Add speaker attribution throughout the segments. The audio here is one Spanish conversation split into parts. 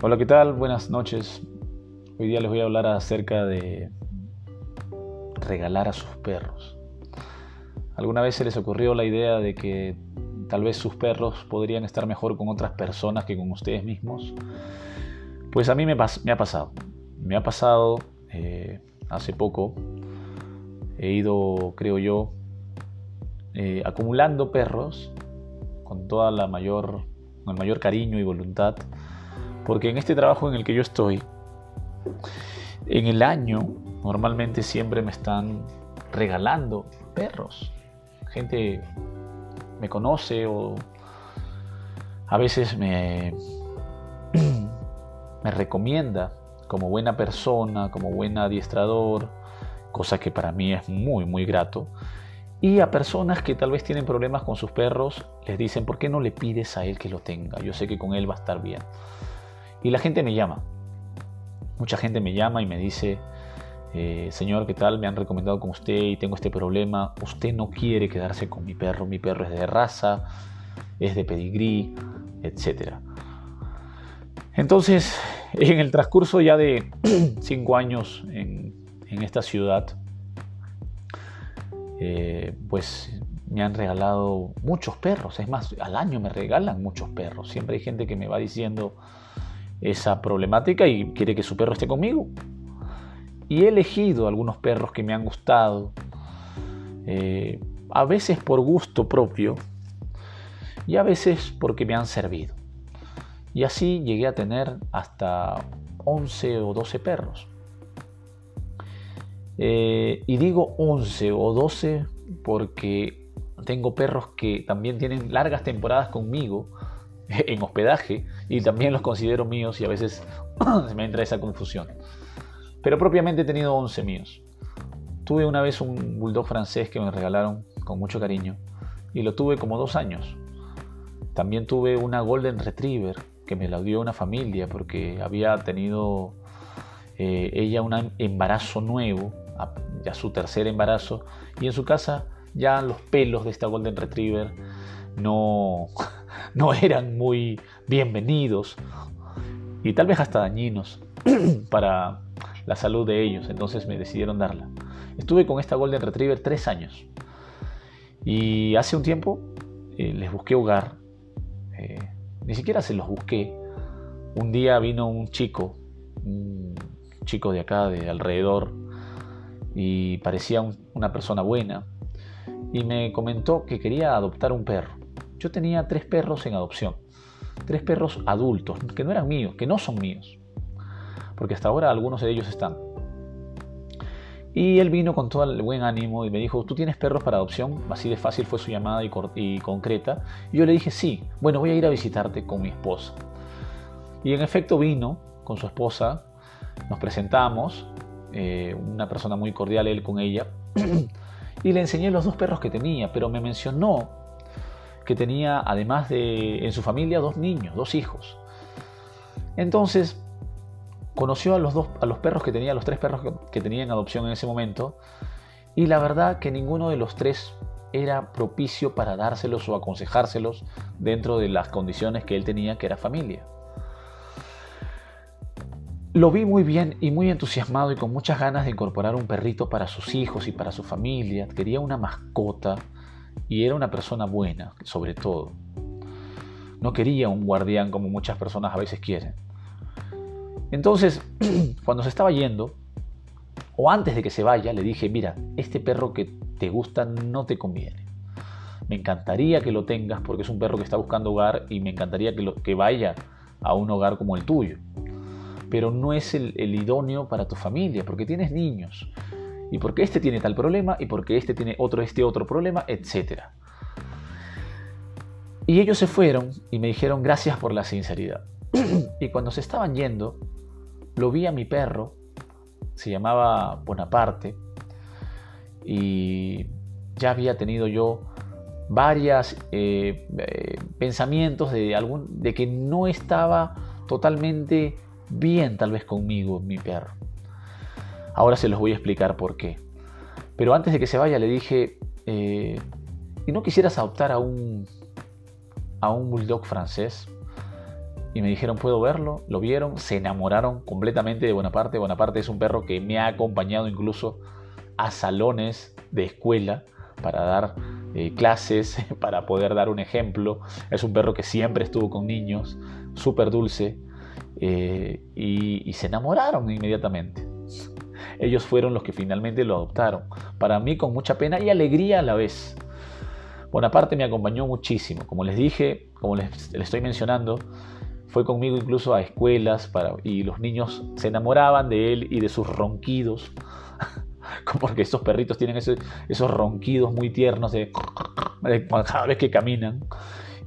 Speaker 1: Hola, ¿qué tal? Buenas noches. Hoy día les voy a hablar acerca de regalar a sus perros. ¿Alguna vez se les ocurrió la idea de que tal vez sus perros podrían estar mejor con otras personas que con ustedes mismos? Pues a mí me, ha pasado. Me ha pasado eh, hace poco. He ido, creo yo, eh, acumulando perros con toda la mayor, con el mayor cariño y voluntad porque en este trabajo en el que yo estoy, en el año normalmente siempre me están regalando perros. Gente me conoce o a veces me, me recomienda como buena persona, como buen adiestrador, cosa que para mí es muy, muy grato. Y a personas que tal vez tienen problemas con sus perros, les dicen, ¿por qué no le pides a él que lo tenga? Yo sé que con él va a estar bien. Y la gente me llama. Mucha gente me llama y me dice, eh, señor, ¿qué tal? Me han recomendado con usted y tengo este problema. Usted no quiere quedarse con mi perro. Mi perro es de raza, es de pedigrí, etc. Entonces, en el transcurso ya de cinco años en, esta ciudad, eh, pues me han regalado muchos perros. Es más, al año me regalan muchos perros. Siempre hay gente que me va diciendo, esa problemática y quiere que su perro esté conmigo. Y he elegido algunos perros que me han gustado, eh, a veces por gusto propio y a veces porque me han servido. Y así llegué a tener hasta 11 o 12 perros. Eh, y digo 11 o 12 porque tengo perros que también tienen largas temporadas conmigo en hospedaje y también los considero míos y a veces se me entra esa confusión. Pero propiamente he tenido 11 míos. Tuve una vez un bulldog francés que me regalaron con mucho cariño y lo tuve como dos años. También tuve una golden retriever que me la dio una familia porque había tenido eh, ella un embarazo nuevo, ya su tercer embarazo, y en su casa ya los pelos de esta golden retriever no, no eran muy bienvenidos y tal vez hasta dañinos para la salud de ellos. Entonces me decidieron darla. Estuve con esta Golden Retriever tres años y hace un tiempo eh, les busqué hogar. Eh, ni siquiera se los busqué. Un día vino un chico, un chico de acá, de alrededor, y parecía una persona buena, y me comentó que quería adoptar un perro. Yo tenía tres perros en adopción, tres perros adultos, que no eran míos, que no son míos, porque hasta ahora algunos de ellos están. Y él vino con todo el buen ánimo y me dijo, ¿tú tienes perros para adopción? Así de fácil fue su llamada y, concreta. Y yo le dije, sí, bueno, voy a ir a visitarte con mi esposa. Y en efecto vino con su esposa, nos presentamos, eh, una persona muy cordial él con ella, y le enseñé los dos perros que tenía, pero me mencionó que tenía, además de en su familia, dos niños, dos hijos. Entonces, conoció a los, dos, a los perros que tenía, los tres perros que, tenía en adopción en ese momento, y la verdad que ninguno de los tres era propicio para dárselos o aconsejárselos dentro de las condiciones que él tenía, que era familia. Lo vi muy bien y muy entusiasmado y con muchas ganas de incorporar un perrito para sus hijos y para su familia. Quería una mascota y era una persona buena, sobre todo. No quería un guardián como muchas personas a veces quieren. Entonces, cuando se estaba yendo, o antes de que se vaya, le dije, mira, este perro que te gusta no te conviene. Me encantaría que lo tengas porque es un perro que está buscando hogar y me encantaría que, lo, vaya a un hogar como el tuyo. Pero no es el, el idóneo para tu familia porque tienes niños y porque este tiene tal problema y porque este tiene otro este otro problema, etc. Y ellos se fueron y me dijeron gracias por la sinceridad. y cuando se estaban yendo, lo vi a mi perro, se llamaba Bonaparte, y ya había tenido yo varios eh, eh, pensamientos de, algún, de que no estaba totalmente bien tal vez conmigo mi perro. Ahora se los voy a explicar por qué. Pero antes de que se vaya le dije, eh, ¿y no quisieras adoptar a un, a un bulldog francés? y me dijeron, ¿puedo verlo? Lo vieron, se enamoraron completamente de Bonaparte. Bonaparte es un perro que me ha acompañado incluso a salones de escuela para dar eh, clases, para poder dar un ejemplo. Es un perro que siempre estuvo con niños, súper dulce, eh, y, y se enamoraron inmediatamente. Ellos fueron los que finalmente lo adoptaron. Para mí con mucha pena y alegría a la vez. Bonaparte me acompañó muchísimo. Como les dije, como les, estoy mencionando, fue conmigo incluso a escuelas para, y los niños se enamoraban de él y de sus ronquidos. Porque esos perritos tienen esos, ronquidos muy tiernos de, cada vez que caminan.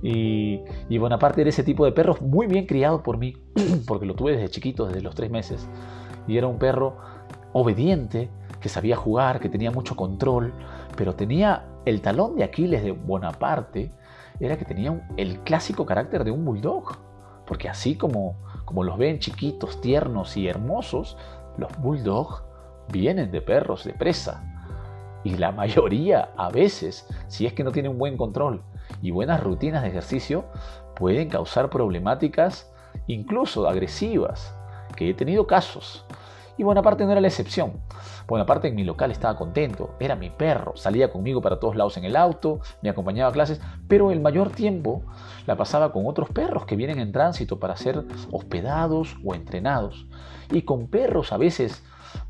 Speaker 1: Y, y, Bonaparte era ese tipo de perro muy bien criado por mí, porque lo tuve desde chiquito, desde los tres meses. Y era un perro obediente, que sabía jugar, que tenía mucho control, pero tenía el talón de Aquiles de Bonaparte, era que tenía el clásico carácter de un bulldog. Porque así como, como los ven chiquitos, tiernos y hermosos, los bulldogs vienen de perros de presa. Y la mayoría, a veces, si es que no tienen buen control y buenas rutinas de ejercicio, pueden causar problemáticas incluso agresivas, que he tenido casos. Y Bonaparte no era la excepción. Bonaparte en mi local estaba contento, era mi perro, salía conmigo para todos lados en el auto, me acompañaba a clases, pero el mayor tiempo la pasaba con otros perros que vienen en tránsito para ser hospedados o entrenados. Y con perros a veces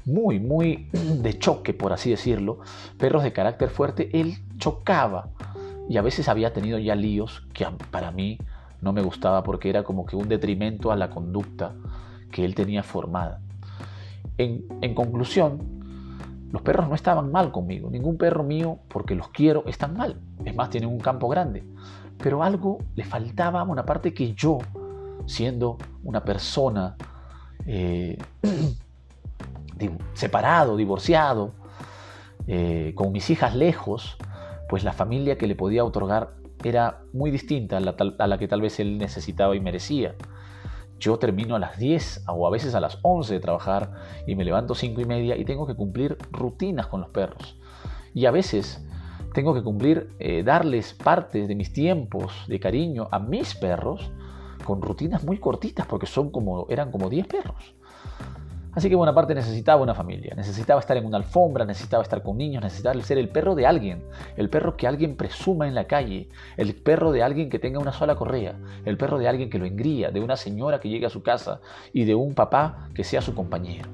Speaker 1: muy, muy de choque, por así decirlo, perros de carácter fuerte, él chocaba. Y a veces había tenido ya líos que para mí no me gustaba porque era como que un detrimento a la conducta que él tenía formada. En, conclusión, los perros no estaban mal conmigo. Ningún perro mío, porque los quiero, están mal. Es más, tienen un campo grande. Pero algo le faltaba una parte que yo, siendo una persona eh, separado, divorciado, eh, con mis hijas lejos, pues la familia que le podía otorgar era muy distinta a la que tal vez él necesitaba y merecía. Yo termino a las 10 o a veces a las 11 de trabajar y me levanto 5 y media y tengo que cumplir rutinas con los perros. Y a veces tengo que cumplir, eh, darles parte de mis tiempos de cariño a mis perros con rutinas muy cortitas porque son como, eran como 10 perros. Así que Bonaparte necesitaba una familia, necesitaba estar en una alfombra, necesitaba estar con niños, necesitaba ser el perro de alguien, el perro que alguien presuma en la calle, el perro de alguien que tenga una sola correa, el perro de alguien que lo engría, de una señora que llegue a su casa y de un papá que sea su compañero.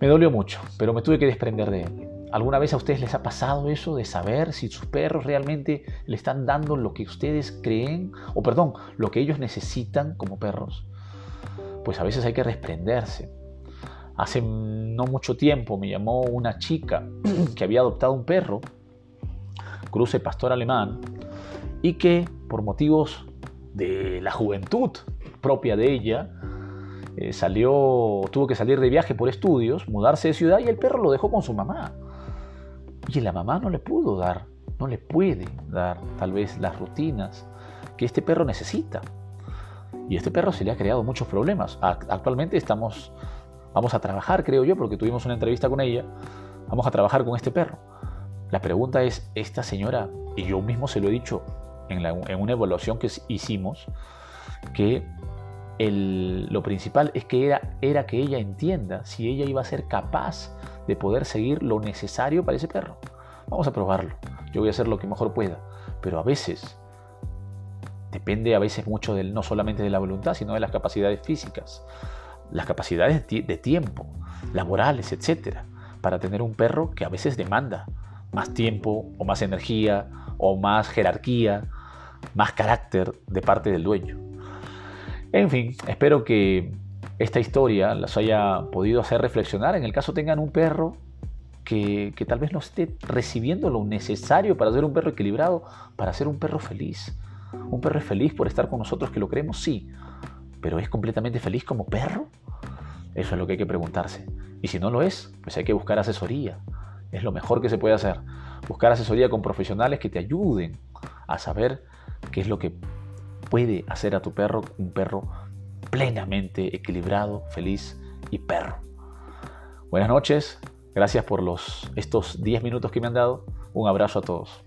Speaker 1: Me dolió mucho, pero me tuve que desprender de él. ¿Alguna vez a ustedes les ha pasado eso de saber si sus perros realmente le están dando lo que ustedes creen, o perdón, lo que ellos necesitan como perros? Pues a veces hay que desprenderse. Hace no mucho tiempo me llamó una chica que había adoptado un perro, cruce pastor alemán, y que por motivos de la juventud propia de ella, eh, salió, tuvo que salir de viaje por estudios, mudarse de ciudad y el perro lo dejó con su mamá. Y la mamá no le pudo dar, no le puede dar tal vez las rutinas que este perro necesita. Y este perro se le ha creado muchos problemas. Actualmente estamos, vamos a trabajar, creo yo, porque tuvimos una entrevista con ella, vamos a trabajar con este perro. La pregunta es, esta señora, y yo mismo se lo he dicho en, una evaluación que hicimos, que lo principal es que era, era que ella entienda si ella iba a ser capaz de poder seguir lo necesario para ese perro. Vamos a probarlo. Yo voy a hacer lo que mejor pueda. Pero a veces depende a veces mucho del, no solamente de la voluntad, sino de las capacidades físicas, las capacidades de tiempo, laborales, etc. Para tener un perro que a veces demanda más tiempo o más energía o más jerarquía, más carácter de parte del dueño. En fin, espero que esta historia las haya podido hacer reflexionar. En el caso tengan un perro que, que, tal vez no esté recibiendo lo necesario para ser un perro equilibrado, para ser un perro feliz. ¿Un perro es feliz por estar con nosotros que lo creemos? Sí. ¿Pero es completamente feliz como perro? Eso es lo que hay que preguntarse. Y si no lo es, pues hay que buscar asesoría. Es lo mejor que se puede hacer. Buscar asesoría con profesionales que te ayuden a saber qué es lo que puede hacer a tu perro un perro plenamente equilibrado, feliz y perro. Buenas noches, gracias por los, estos 10 minutos que me han dado. Un abrazo a todos.